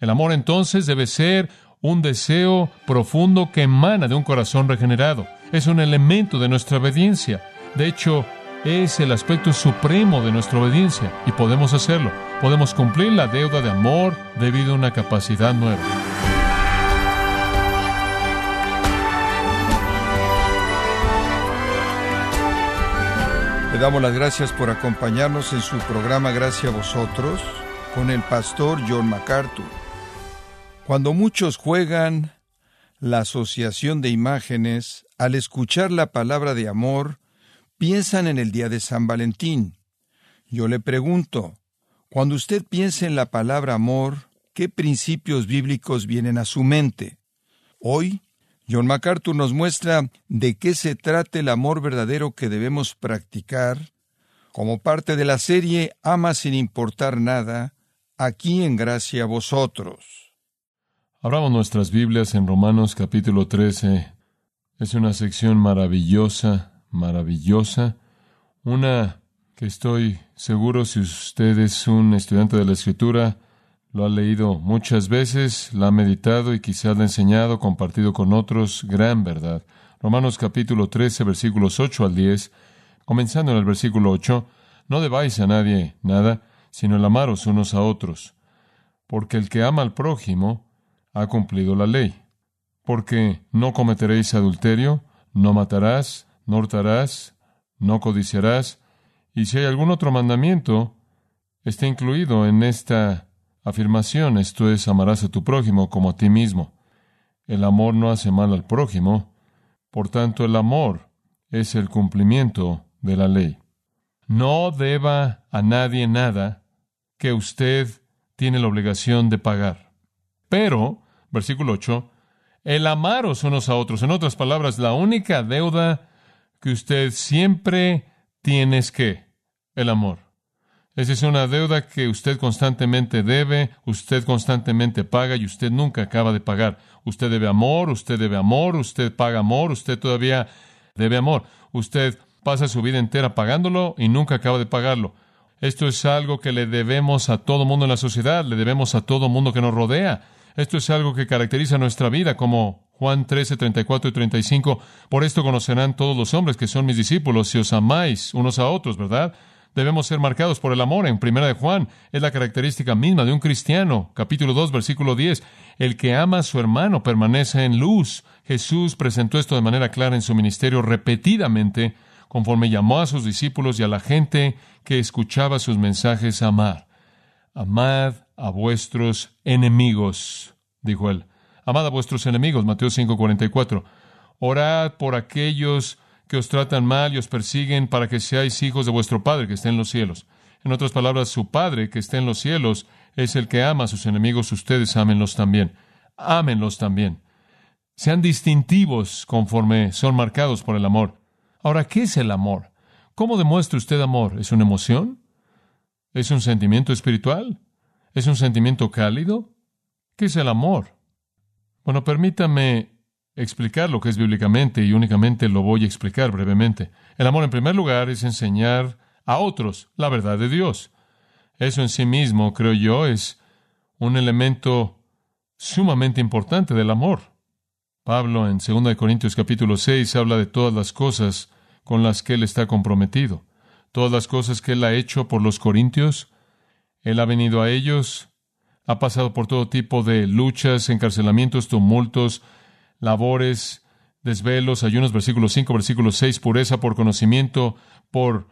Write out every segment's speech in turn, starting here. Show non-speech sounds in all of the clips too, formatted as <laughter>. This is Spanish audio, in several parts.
El amor entonces debe ser un deseo profundo que emana de un corazón regenerado. Es un elemento de nuestra obediencia. De hecho, es el aspecto supremo de nuestra obediencia y podemos hacerlo. Podemos cumplir la deuda de amor debido a una capacidad nueva. Le damos las gracias por acompañarnos en su programa Gracias a vosotros con el pastor John MacArthur. Cuando muchos juegan la asociación de imágenes, al escuchar la palabra de amor, piensan en el día de San Valentín. Yo le pregunto, cuando usted piensa en la palabra amor, ¿qué principios bíblicos vienen a su mente? Hoy John MacArthur nos muestra de qué se trata el amor verdadero que debemos practicar como parte de la serie Ama sin importar nada, aquí en gracia a vosotros. Abramos nuestras Biblias en Romanos capítulo 13. Es una sección maravillosa, maravillosa, una que estoy seguro si usted es un estudiante de la Escritura, lo ha leído muchas veces, la ha meditado y quizás la ha enseñado, compartido con otros. Gran verdad. Romanos capítulo 13, versículos 8 al 10. Comenzando en el versículo 8. No debáis a nadie nada, sino el amaros unos a otros. Porque el que ama al prójimo ha cumplido la ley. Porque no cometeréis adulterio, no matarás, no hurtarás, no codiciarás. Y si hay algún otro mandamiento, está incluido en esta afirmación, esto es, amarás a tu prójimo como a ti mismo. El amor no hace mal al prójimo, por tanto el amor es el cumplimiento de la ley. No deba a nadie nada que usted tiene la obligación de pagar. Pero, versículo 8, el amaros unos a otros. En otras palabras, la única deuda que usted siempre tiene es que el amor. Esa es una deuda que usted constantemente debe, usted constantemente paga y usted nunca acaba de pagar. Usted debe amor, usted debe amor, usted paga amor, usted todavía debe amor. Usted pasa su vida entera pagándolo y nunca acaba de pagarlo. Esto es algo que le debemos a todo mundo en la sociedad, le debemos a todo mundo que nos rodea. Esto es algo que caracteriza nuestra vida, como Juan 13, 34 y 35. Por esto conocerán todos los hombres que son mis discípulos si os amáis unos a otros, ¿verdad? Debemos ser marcados por el amor. En Primera de Juan es la característica misma de un cristiano. Capítulo 2, versículo 10. El que ama a su hermano permanece en luz. Jesús presentó esto de manera clara en su ministerio repetidamente, conforme llamó a sus discípulos y a la gente que escuchaba sus mensajes a amar. Amad a vuestros enemigos, dijo él. Amad a vuestros enemigos, Mateo 5, 44. Orad por aquellos que os tratan mal y os persiguen para que seáis hijos de vuestro Padre que está en los cielos. En otras palabras, su Padre que está en los cielos es el que ama a sus enemigos, ustedes ámenlos también. Ámenlos también. Sean distintivos conforme son marcados por el amor. Ahora, ¿qué es el amor? ¿Cómo demuestra usted amor? ¿Es una emoción? ¿Es un sentimiento espiritual? ¿Es un sentimiento cálido? ¿Qué es el amor? Bueno, permítame explicar lo que es bíblicamente y únicamente lo voy a explicar brevemente. El amor, en primer lugar, es enseñar a otros la verdad de Dios. Eso en sí mismo, creo yo, es un elemento sumamente importante del amor. Pablo en 2 Corintios capítulo 6 habla de todas las cosas con las que él está comprometido, todas las cosas que él ha hecho por los corintios. Él ha venido a ellos, ha pasado por todo tipo de luchas, encarcelamientos, tumultos, labores, desvelos, ayunos, versículo 5, versículo 6, pureza por conocimiento, por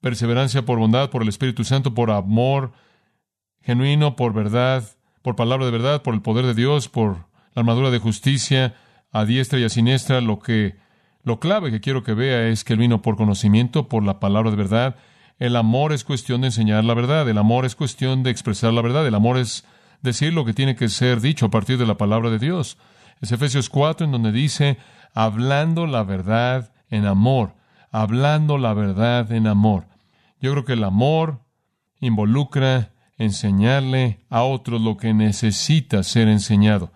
perseverancia, por bondad, por el Espíritu Santo, por amor genuino, por verdad, por palabra de verdad, por el poder de Dios, por la armadura de justicia, a diestra y a siniestra, lo que lo clave que quiero que vea es que él vino por conocimiento, por la palabra de verdad. El amor es cuestión de enseñar la verdad, el amor es cuestión de expresar la verdad, el amor es decir lo que tiene que ser dicho a partir de la palabra de Dios. Es Efesios 4 en donde dice, hablando la verdad en amor, hablando la verdad en amor. Yo creo que el amor involucra enseñarle a otros lo que necesita ser enseñado.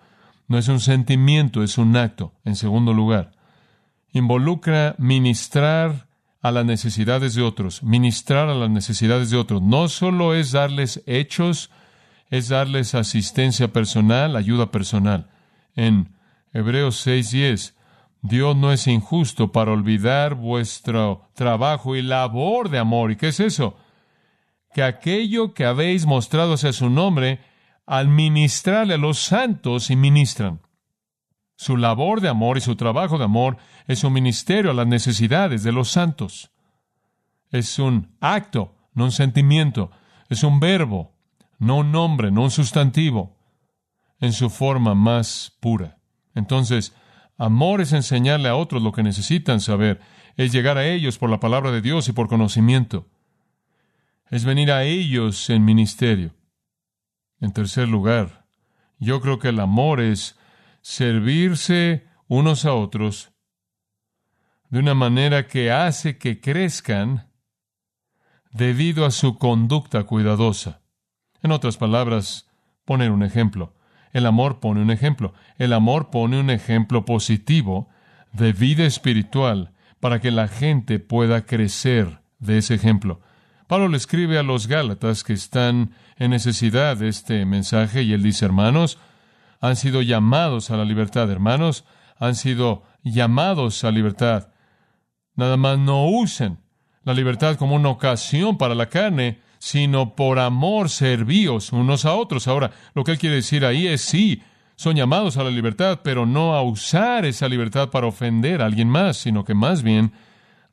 No es un sentimiento, es un acto. En segundo lugar, involucra ministrar a las necesidades de otros, ministrar a las necesidades de otros. No solo es darles hechos es darles asistencia personal, ayuda personal. En Hebreos 6:10, Dios no es injusto para olvidar vuestro trabajo y labor de amor. ¿Y qué es eso? Que aquello que habéis mostrado hacia su nombre, al ministrarle a los santos y ministran. Su labor de amor y su trabajo de amor es un ministerio a las necesidades de los santos. Es un acto, no un sentimiento. Es un verbo, no un nombre, no un sustantivo, en su forma más pura. Entonces, amor es enseñarle a otros lo que necesitan saber, es llegar a ellos por la palabra de Dios y por conocimiento, es venir a ellos en ministerio. En tercer lugar, yo creo que el amor es servirse unos a otros de una manera que hace que crezcan debido a su conducta cuidadosa. En otras palabras, poner un ejemplo. El amor pone un ejemplo. El amor pone un ejemplo positivo de vida espiritual para que la gente pueda crecer de ese ejemplo. Pablo le escribe a los Gálatas que están en necesidad de este mensaje y él dice, hermanos, han sido llamados a la libertad, hermanos, han sido llamados a libertad. Nada más no usen la libertad como una ocasión para la carne, sino por amor servíos unos a otros. Ahora, lo que él quiere decir ahí es sí, son llamados a la libertad, pero no a usar esa libertad para ofender a alguien más, sino que más bien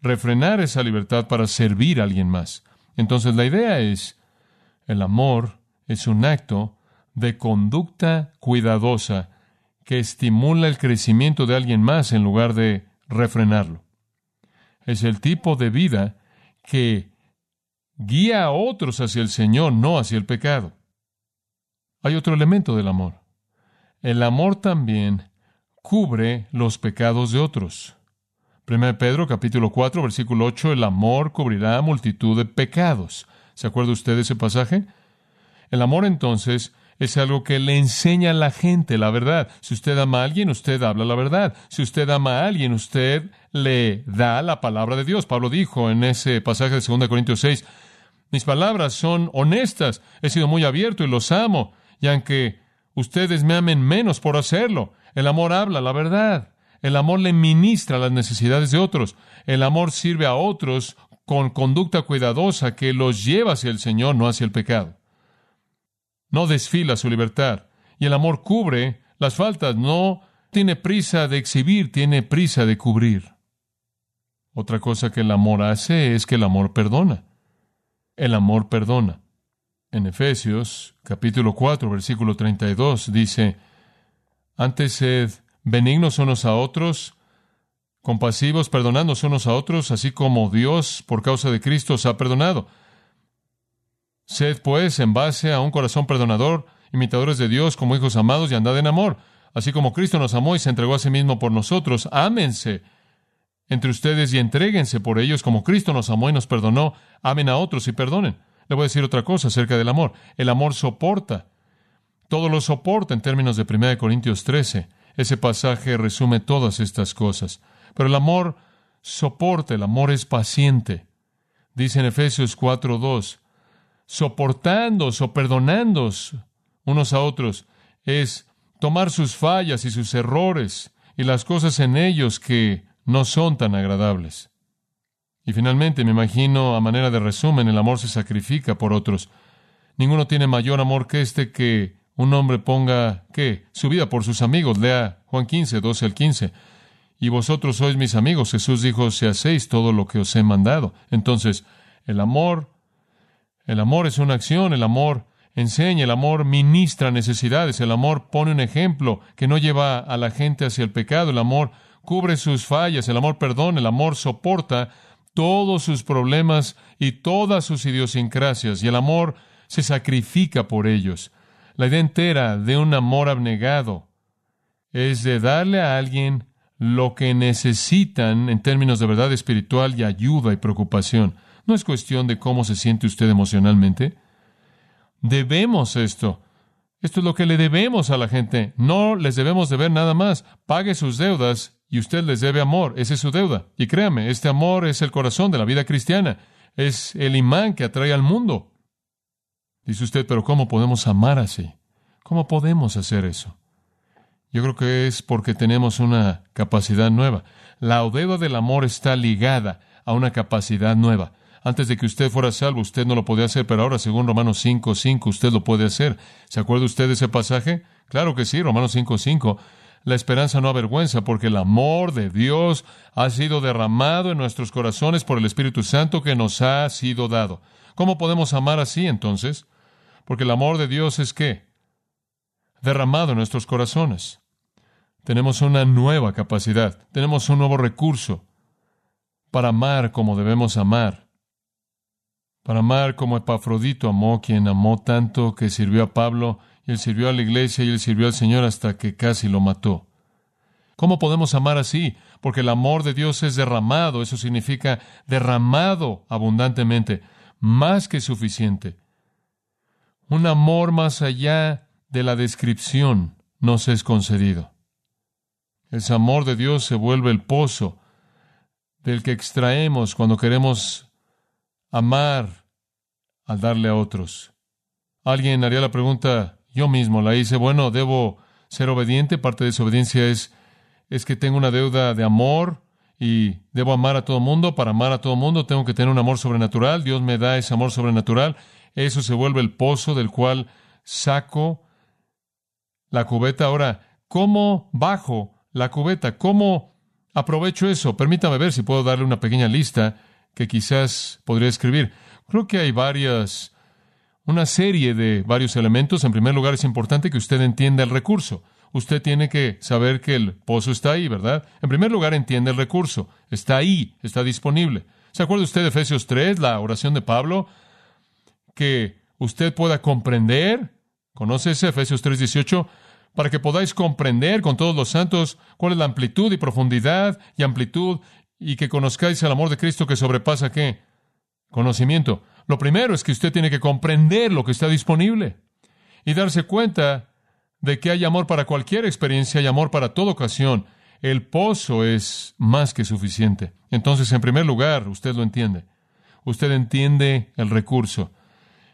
refrenar esa libertad para servir a alguien más. Entonces la idea es, el amor es un acto de conducta cuidadosa que estimula el crecimiento de alguien más en lugar de refrenarlo. Es el tipo de vida que guía a otros hacia el Señor, no hacia el pecado. Hay otro elemento del amor. El amor también cubre los pecados de otros. 1 Pedro capítulo 4 versículo 8, el amor cubrirá multitud de pecados. ¿Se acuerda usted de ese pasaje? El amor entonces es algo que le enseña a la gente la verdad. Si usted ama a alguien, usted habla la verdad. Si usted ama a alguien, usted le da la palabra de Dios. Pablo dijo en ese pasaje de 2 Corintios 6, mis palabras son honestas, he sido muy abierto y los amo, y aunque ustedes me amen menos por hacerlo, el amor habla la verdad. El amor le ministra las necesidades de otros. El amor sirve a otros con conducta cuidadosa que los lleva hacia el Señor, no hacia el pecado no desfila su libertad. Y el amor cubre las faltas, no tiene prisa de exhibir, tiene prisa de cubrir. Otra cosa que el amor hace es que el amor perdona. El amor perdona. En Efesios capítulo 4 versículo 32 dice, antes sed benignos unos a otros, compasivos, perdonándonos unos a otros, así como Dios por causa de Cristo os ha perdonado. Sed, pues, en base a un corazón perdonador, imitadores de Dios como hijos amados y andad en amor. Así como Cristo nos amó y se entregó a sí mismo por nosotros, ámense entre ustedes y entréguense por ellos como Cristo nos amó y nos perdonó. Amen a otros y perdonen. Le voy a decir otra cosa acerca del amor. El amor soporta. Todo lo soporta en términos de 1 Corintios 13. Ese pasaje resume todas estas cosas. Pero el amor soporta, el amor es paciente. Dice en Efesios 4.2, soportando o perdonando unos a otros, es tomar sus fallas y sus errores y las cosas en ellos que no son tan agradables. Y finalmente, me imagino, a manera de resumen, el amor se sacrifica por otros. Ninguno tiene mayor amor que este que un hombre ponga, ¿qué? Su vida por sus amigos. Lea Juan 15, 12 al 15. Y vosotros sois mis amigos. Jesús dijo, si hacéis todo lo que os he mandado. Entonces, el amor el amor es una acción, el amor enseña, el amor ministra necesidades, el amor pone un ejemplo que no lleva a la gente hacia el pecado, el amor cubre sus fallas, el amor perdona, el amor soporta todos sus problemas y todas sus idiosincrasias, y el amor se sacrifica por ellos. La idea entera de un amor abnegado es de darle a alguien lo que necesitan en términos de verdad espiritual y ayuda y preocupación. No es cuestión de cómo se siente usted emocionalmente. Debemos esto. Esto es lo que le debemos a la gente. No les debemos deber nada más. Pague sus deudas y usted les debe amor. Esa es su deuda. Y créame, este amor es el corazón de la vida cristiana. Es el imán que atrae al mundo. Dice usted, pero ¿cómo podemos amar así? ¿Cómo podemos hacer eso? Yo creo que es porque tenemos una capacidad nueva. La deuda del amor está ligada a una capacidad nueva. Antes de que usted fuera salvo, usted no lo podía hacer, pero ahora, según Romanos 5, 5, usted lo puede hacer. ¿Se acuerda usted de ese pasaje? Claro que sí, Romanos 5, 5. La esperanza no avergüenza, porque el amor de Dios ha sido derramado en nuestros corazones por el Espíritu Santo que nos ha sido dado. ¿Cómo podemos amar así entonces? Porque el amor de Dios es qué? Derramado en nuestros corazones. Tenemos una nueva capacidad, tenemos un nuevo recurso para amar como debemos amar para amar como Epafrodito amó, quien amó tanto que sirvió a Pablo, y él sirvió a la iglesia y él sirvió al Señor hasta que casi lo mató. ¿Cómo podemos amar así? Porque el amor de Dios es derramado, eso significa derramado abundantemente, más que suficiente. Un amor más allá de la descripción nos es concedido. Ese amor de Dios se vuelve el pozo del que extraemos cuando queremos amar al darle a otros. Alguien haría la pregunta, yo mismo la hice, bueno, ¿debo ser obediente? Parte de esa obediencia es, es que tengo una deuda de amor y debo amar a todo mundo. Para amar a todo mundo tengo que tener un amor sobrenatural. Dios me da ese amor sobrenatural. Eso se vuelve el pozo del cual saco la cubeta. Ahora, ¿cómo bajo la cubeta? ¿Cómo aprovecho eso? Permítame ver si puedo darle una pequeña lista que quizás podría escribir. Creo que hay varias, una serie de varios elementos. En primer lugar, es importante que usted entienda el recurso. Usted tiene que saber que el pozo está ahí, ¿verdad? En primer lugar, entiende el recurso. Está ahí, está disponible. ¿Se acuerda usted de Efesios 3, la oración de Pablo? Que usted pueda comprender, ¿conoce ese Efesios 3, 18? Para que podáis comprender con todos los santos cuál es la amplitud y profundidad y amplitud y que conozcáis el amor de Cristo que sobrepasa qué? Conocimiento. Lo primero es que usted tiene que comprender lo que está disponible y darse cuenta de que hay amor para cualquier experiencia, hay amor para toda ocasión. El pozo es más que suficiente. Entonces, en primer lugar, usted lo entiende. Usted entiende el recurso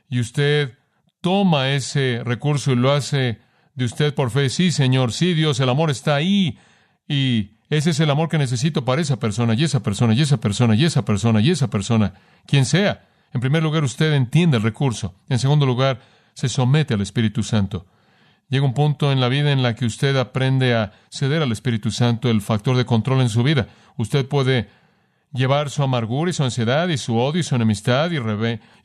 y usted toma ese recurso y lo hace de usted por fe. Sí, Señor, sí, Dios, el amor está ahí y ese es el amor que necesito para esa persona, y esa persona, y esa persona, y esa persona, y esa persona, quien sea. En primer lugar, usted entiende el recurso. En segundo lugar, se somete al Espíritu Santo. Llega un punto en la vida en la que usted aprende a ceder al Espíritu Santo el factor de control en su vida. Usted puede llevar su amargura y su ansiedad y su odio y su enemistad y,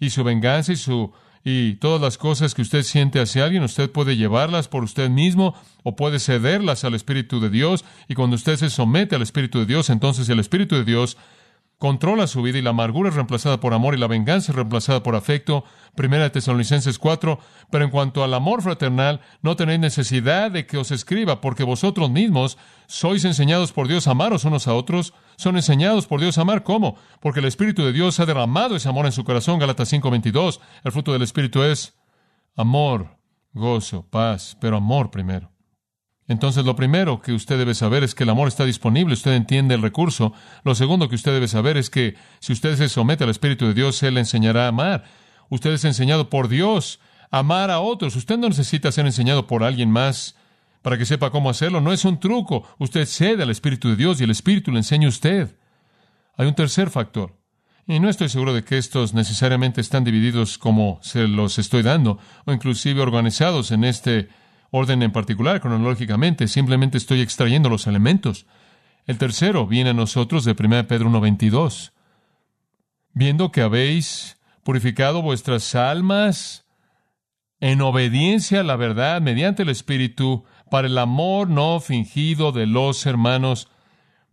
y su venganza y su y todas las cosas que usted siente hacia alguien, usted puede llevarlas por usted mismo o puede cederlas al Espíritu de Dios. Y cuando usted se somete al Espíritu de Dios, entonces el Espíritu de Dios controla su vida y la amargura es reemplazada por amor y la venganza es reemplazada por afecto. Primera de Tesalonicenses 4. Pero en cuanto al amor fraternal, no tenéis necesidad de que os escriba, porque vosotros mismos sois enseñados por Dios a amaros unos a otros. Son enseñados por Dios a amar. ¿Cómo? Porque el Espíritu de Dios ha derramado ese amor en su corazón. Gálatas 5:22. El fruto del Espíritu es amor, gozo, paz, pero amor primero. Entonces, lo primero que usted debe saber es que el amor está disponible, usted entiende el recurso. Lo segundo que usted debe saber es que si usted se somete al Espíritu de Dios, Él le enseñará a amar. Usted es enseñado por Dios a amar a otros. Usted no necesita ser enseñado por alguien más para que sepa cómo hacerlo. No es un truco. Usted cede al Espíritu de Dios y el Espíritu le enseña a usted. Hay un tercer factor. Y no estoy seguro de que estos necesariamente están divididos como se los estoy dando, o inclusive organizados en este orden en particular, cronológicamente, simplemente estoy extrayendo los elementos. El tercero viene a nosotros de 1 Pedro 1.22. Viendo que habéis purificado vuestras almas en obediencia a la verdad mediante el Espíritu para el amor no fingido de los hermanos.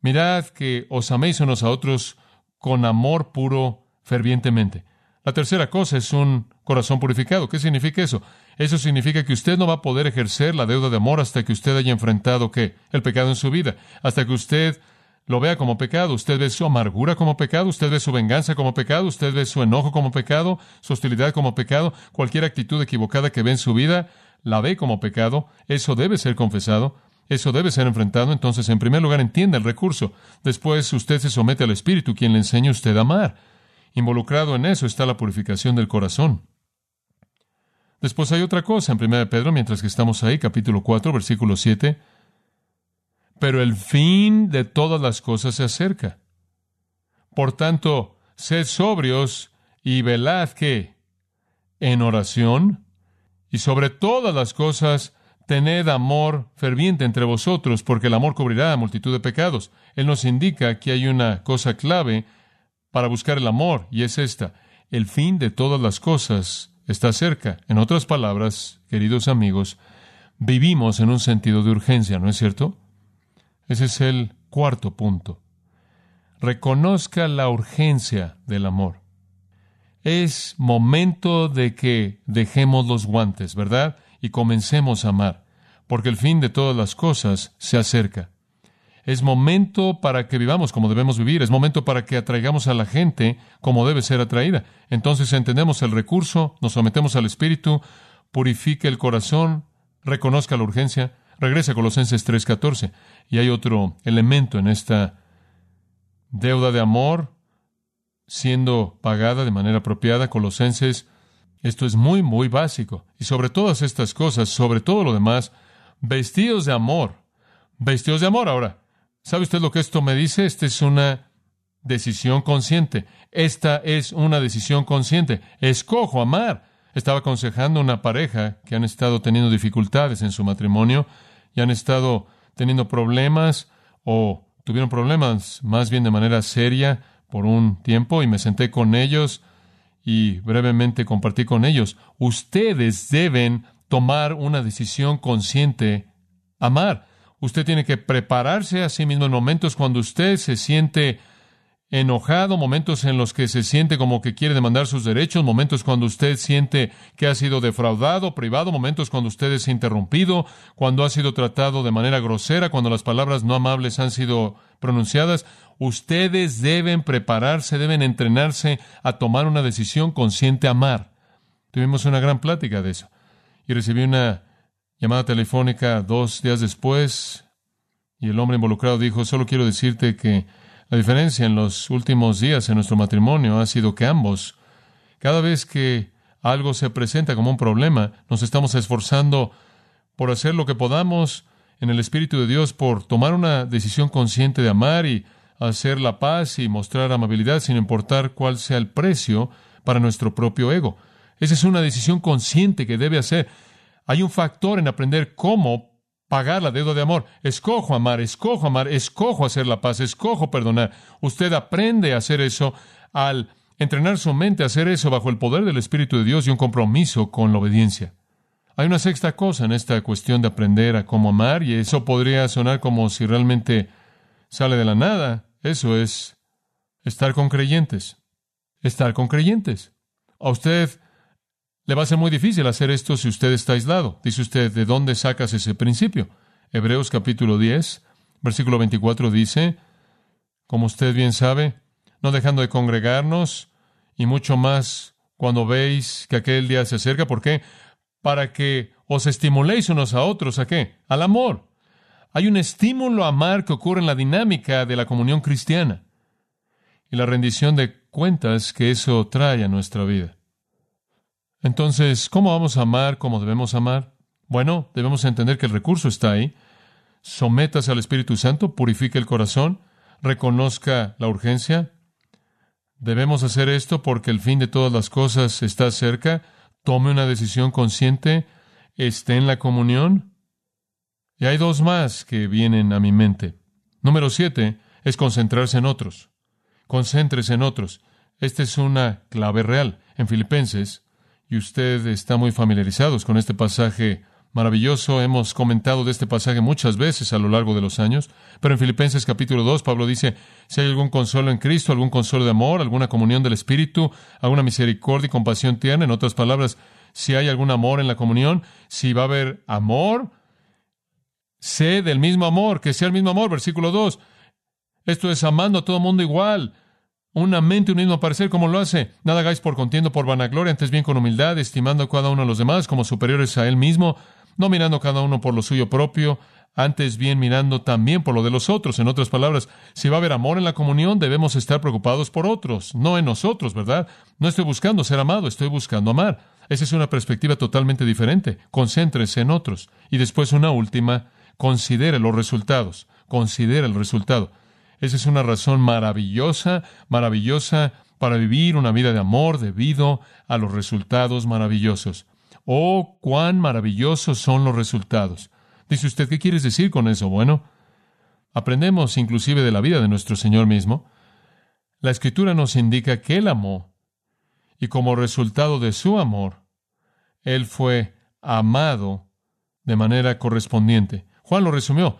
Mirad que os améis unos a otros con amor puro fervientemente. La tercera cosa es un corazón purificado. ¿Qué significa eso? Eso significa que usted no va a poder ejercer la deuda de amor hasta que usted haya enfrentado qué? El pecado en su vida. Hasta que usted lo vea como pecado. Usted ve su amargura como pecado, usted ve su venganza como pecado, usted ve su enojo como pecado, su hostilidad como pecado, cualquier actitud equivocada que ve en su vida, la ve como pecado. Eso debe ser confesado. Eso debe ser enfrentado. Entonces, en primer lugar, entienda el recurso. Después, usted se somete al Espíritu, quien le enseña a usted a amar. Involucrado en eso está la purificación del corazón. Después hay otra cosa en 1 Pedro, mientras que estamos ahí, capítulo 4, versículo 7. Pero el fin de todas las cosas se acerca. Por tanto, sed sobrios y velad que en oración y sobre todas las cosas tened amor ferviente entre vosotros, porque el amor cubrirá multitud de pecados. Él nos indica que hay una cosa clave para buscar el amor, y es esta. El fin de todas las cosas está cerca. En otras palabras, queridos amigos, vivimos en un sentido de urgencia, ¿no es cierto? Ese es el cuarto punto. Reconozca la urgencia del amor. Es momento de que dejemos los guantes, ¿verdad? Y comencemos a amar, porque el fin de todas las cosas se acerca. Es momento para que vivamos como debemos vivir, es momento para que atraigamos a la gente como debe ser atraída. Entonces entendemos el recurso, nos sometemos al Espíritu, purifique el corazón, reconozca la urgencia, regresa a Colosenses 3:14. Y hay otro elemento en esta deuda de amor siendo pagada de manera apropiada, Colosenses. Esto es muy, muy básico. Y sobre todas estas cosas, sobre todo lo demás, vestidos de amor. Vestidos de amor ahora. ¿Sabe usted lo que esto me dice? Esta es una decisión consciente. Esta es una decisión consciente. Escojo amar. Estaba aconsejando a una pareja que han estado teniendo dificultades en su matrimonio y han estado teniendo problemas o tuvieron problemas más bien de manera seria por un tiempo y me senté con ellos y brevemente compartí con ellos. Ustedes deben tomar una decisión consciente, amar. Usted tiene que prepararse a sí mismo en momentos cuando usted se siente enojado, momentos en los que se siente como que quiere demandar sus derechos, momentos cuando usted siente que ha sido defraudado, privado, momentos cuando usted es interrumpido, cuando ha sido tratado de manera grosera, cuando las palabras no amables han sido pronunciadas. Ustedes deben prepararse, deben entrenarse a tomar una decisión consciente amar. Tuvimos una gran plática de eso y recibí una llamada telefónica dos días después y el hombre involucrado dijo, solo quiero decirte que la diferencia en los últimos días en nuestro matrimonio ha sido que ambos, cada vez que algo se presenta como un problema, nos estamos esforzando por hacer lo que podamos en el Espíritu de Dios, por tomar una decisión consciente de amar y hacer la paz y mostrar amabilidad sin importar cuál sea el precio para nuestro propio ego. Esa es una decisión consciente que debe hacer. Hay un factor en aprender cómo pagar la deuda de amor. Escojo amar, escojo amar, escojo hacer la paz, escojo perdonar. Usted aprende a hacer eso al entrenar su mente a hacer eso bajo el poder del Espíritu de Dios y un compromiso con la obediencia. Hay una sexta cosa en esta cuestión de aprender a cómo amar y eso podría sonar como si realmente sale de la nada. Eso es estar con creyentes. Estar con creyentes. A usted le va a ser muy difícil hacer esto si usted está aislado. Dice usted, ¿de dónde sacas ese principio? Hebreos capítulo 10, versículo 24 dice, como usted bien sabe, no dejando de congregarnos y mucho más cuando veis que aquel día se acerca. ¿Por qué? Para que os estimuléis unos a otros. ¿A qué? Al amor. Hay un estímulo a amar que ocurre en la dinámica de la comunión cristiana y la rendición de cuentas que eso trae a nuestra vida. Entonces, ¿cómo vamos a amar como debemos amar? Bueno, debemos entender que el recurso está ahí. Sométase al Espíritu Santo, purifique el corazón, reconozca la urgencia. Debemos hacer esto porque el fin de todas las cosas está cerca. Tome una decisión consciente, esté en la comunión. Y hay dos más que vienen a mi mente. Número siete es concentrarse en otros. Concéntrese en otros. Esta es una clave real. En Filipenses y usted está muy familiarizados con este pasaje maravilloso. Hemos comentado de este pasaje muchas veces a lo largo de los años, pero en Filipenses capítulo 2 Pablo dice, si hay algún consuelo en Cristo, algún consuelo de amor, alguna comunión del Espíritu, alguna misericordia y compasión tierna, en otras palabras, si hay algún amor en la comunión, si va a haber amor, sé del mismo amor, que sea el mismo amor, versículo 2. Esto es amando a todo mundo igual, una mente, un mismo parecer, como lo hace. Nada hagáis por contiendo, por vanagloria, antes bien con humildad, estimando a cada uno de los demás como superiores a él mismo, no mirando cada uno por lo suyo propio, antes bien mirando también por lo de los otros. En otras palabras, si va a haber amor en la comunión, debemos estar preocupados por otros, no en nosotros, ¿verdad? No estoy buscando ser amado, estoy buscando amar. Esa es una perspectiva totalmente diferente. Concéntrese en otros. Y después una última, considere los resultados. Considere el resultado. Esa es una razón maravillosa, maravillosa para vivir una vida de amor debido a los resultados maravillosos. Oh, cuán maravillosos son los resultados. Dice usted, ¿qué quieres decir con eso? Bueno, aprendemos inclusive de la vida de nuestro Señor mismo. La Escritura nos indica que Él amó y como resultado de su amor, Él fue amado de manera correspondiente. Juan lo resumió.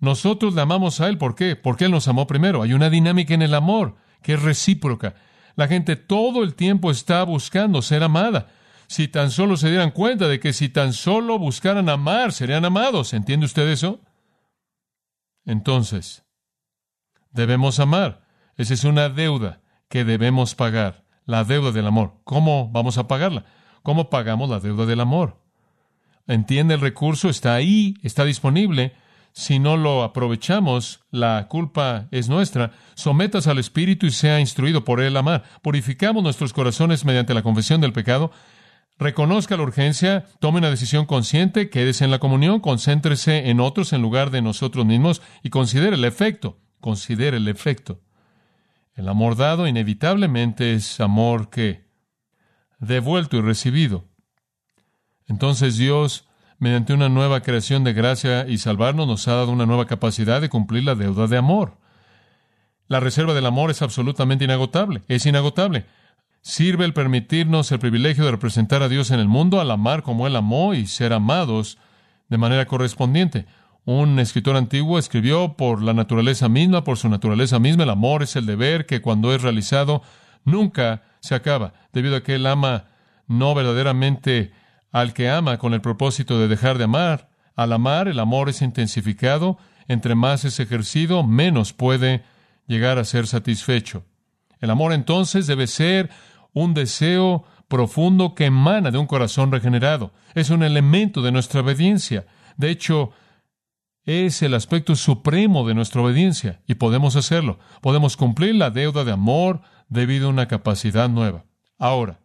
Nosotros le amamos a Él. ¿Por qué? Porque Él nos amó primero. Hay una dinámica en el amor que es recíproca. La gente todo el tiempo está buscando ser amada si tan solo se dieran cuenta de que si tan solo buscaran amar, serían amados. ¿Entiende usted eso? Entonces, debemos amar. Esa es una deuda que debemos pagar, la deuda del amor. ¿Cómo vamos a pagarla? ¿Cómo pagamos la deuda del amor? ¿Entiende el recurso? Está ahí, está disponible. Si no lo aprovechamos, la culpa es nuestra. Sometas al Espíritu y sea instruido por él amar. Purificamos nuestros corazones mediante la confesión del pecado reconozca la urgencia, tome una decisión consciente, quédese en la comunión, concéntrese en otros en lugar de nosotros mismos y considere el efecto, considere el efecto. El amor dado inevitablemente es amor que devuelto y recibido. Entonces Dios, mediante una nueva creación de gracia y salvarnos, nos ha dado una nueva capacidad de cumplir la deuda de amor. La reserva del amor es absolutamente inagotable, es inagotable. Sirve el permitirnos el privilegio de representar a Dios en el mundo, al amar como Él amó y ser amados de manera correspondiente. Un escritor antiguo escribió por la naturaleza misma, por su naturaleza misma, el amor es el deber que cuando es realizado nunca se acaba, debido a que Él ama no verdaderamente al que ama con el propósito de dejar de amar. Al amar, el amor es intensificado, entre más es ejercido, menos puede llegar a ser satisfecho. El amor entonces debe ser un deseo profundo que emana de un corazón regenerado. Es un elemento de nuestra obediencia. De hecho, es el aspecto supremo de nuestra obediencia y podemos hacerlo. Podemos cumplir la deuda de amor debido a una capacidad nueva. Ahora,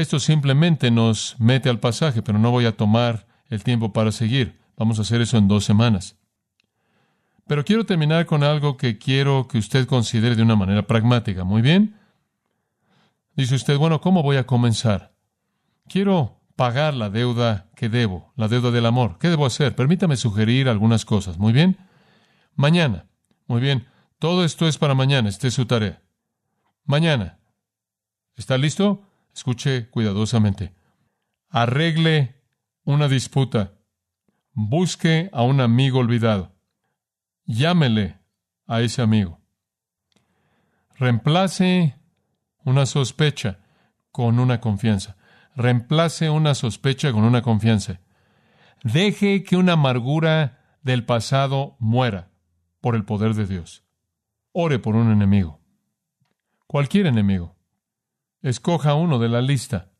esto simplemente nos mete al pasaje, pero no voy a tomar el tiempo para seguir. Vamos a hacer eso en dos semanas. Pero quiero terminar con algo que quiero que usted considere de una manera pragmática. Muy bien. Dice usted, bueno, ¿cómo voy a comenzar? Quiero pagar la deuda que debo, la deuda del amor. ¿Qué debo hacer? Permítame sugerir algunas cosas. Muy bien. Mañana. Muy bien. Todo esto es para mañana. Esta es su tarea. Mañana. ¿Está listo? Escuche cuidadosamente. Arregle una disputa. Busque a un amigo olvidado. Llámele a ese amigo. Reemplace una sospecha con una confianza. Reemplace una sospecha con una confianza. Deje que una amargura del pasado muera por el poder de Dios. Ore por un enemigo. Cualquier enemigo. Escoja uno de la lista.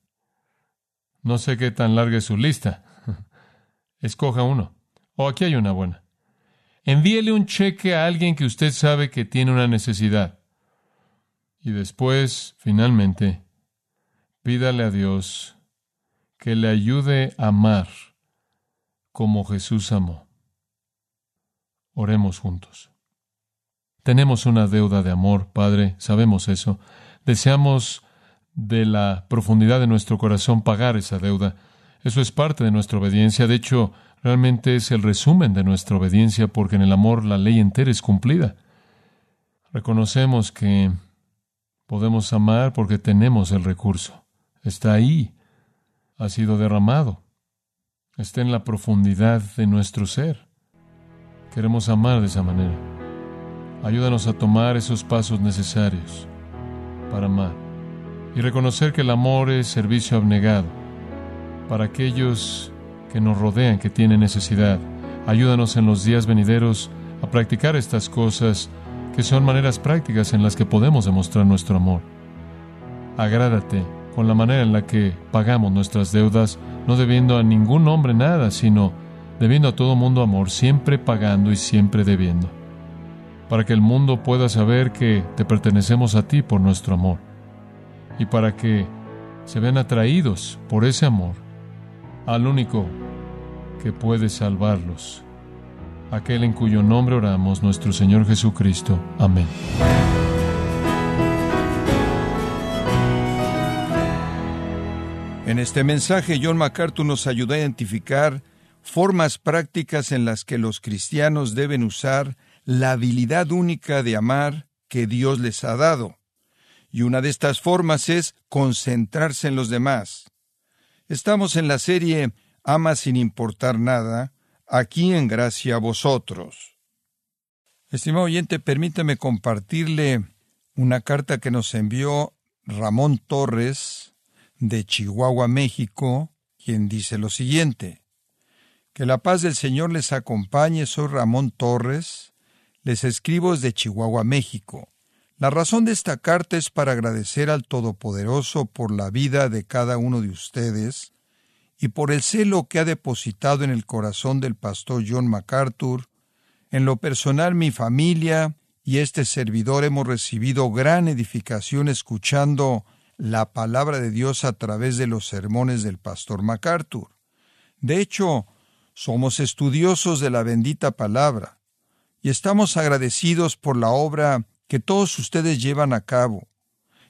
No sé qué tan larga es su lista. <laughs> Escoja uno. O oh, aquí hay una buena. Envíele un cheque a alguien que usted sabe que tiene una necesidad. Y después, finalmente, pídale a Dios que le ayude a amar como Jesús amó. Oremos juntos. Tenemos una deuda de amor, Padre, sabemos eso. Deseamos de la profundidad de nuestro corazón pagar esa deuda. Eso es parte de nuestra obediencia. De hecho, realmente es el resumen de nuestra obediencia porque en el amor la ley entera es cumplida. Reconocemos que podemos amar porque tenemos el recurso. Está ahí. Ha sido derramado. Está en la profundidad de nuestro ser. Queremos amar de esa manera. Ayúdanos a tomar esos pasos necesarios para amar y reconocer que el amor es servicio abnegado para aquellos que nos rodean, que tienen necesidad. Ayúdanos en los días venideros a practicar estas cosas que son maneras prácticas en las que podemos demostrar nuestro amor. Agrádate con la manera en la que pagamos nuestras deudas, no debiendo a ningún hombre nada, sino debiendo a todo mundo amor, siempre pagando y siempre debiendo, para que el mundo pueda saber que te pertenecemos a ti por nuestro amor, y para que se vean atraídos por ese amor al único que puede salvarlos, aquel en cuyo nombre oramos, nuestro Señor Jesucristo. Amén. En este mensaje, John MacArthur nos ayuda a identificar formas prácticas en las que los cristianos deben usar la habilidad única de amar que Dios les ha dado. Y una de estas formas es concentrarse en los demás. Estamos en la serie Ama sin importar nada, aquí en gracia a vosotros. Estimado oyente, permítame compartirle una carta que nos envió Ramón Torres de Chihuahua, México, quien dice lo siguiente. Que la paz del Señor les acompañe, soy Ramón Torres, les escribo desde Chihuahua, México. La razón de esta carta es para agradecer al Todopoderoso por la vida de cada uno de ustedes y por el celo que ha depositado en el corazón del pastor John MacArthur. En lo personal, mi familia y este servidor hemos recibido gran edificación escuchando la palabra de Dios a través de los sermones del pastor MacArthur. De hecho, somos estudiosos de la bendita palabra y estamos agradecidos por la obra que todos ustedes llevan a cabo.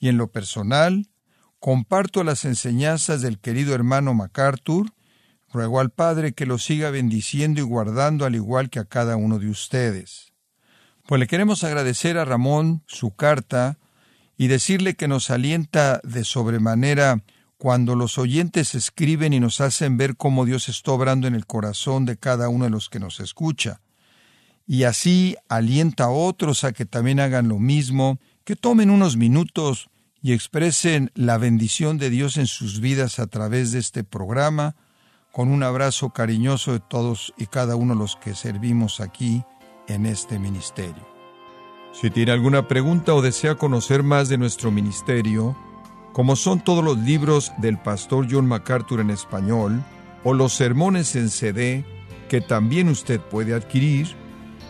Y en lo personal, comparto las enseñanzas del querido hermano MacArthur, ruego al Padre que lo siga bendiciendo y guardando al igual que a cada uno de ustedes. Pues le queremos agradecer a Ramón su carta, y decirle que nos alienta de sobremanera cuando los oyentes escriben y nos hacen ver cómo Dios está obrando en el corazón de cada uno de los que nos escucha. Y así alienta a otros a que también hagan lo mismo, que tomen unos minutos y expresen la bendición de Dios en sus vidas a través de este programa, con un abrazo cariñoso de todos y cada uno de los que servimos aquí en este ministerio. Si tiene alguna pregunta o desea conocer más de nuestro ministerio, como son todos los libros del pastor John MacArthur en español, o los sermones en CD, que también usted puede adquirir,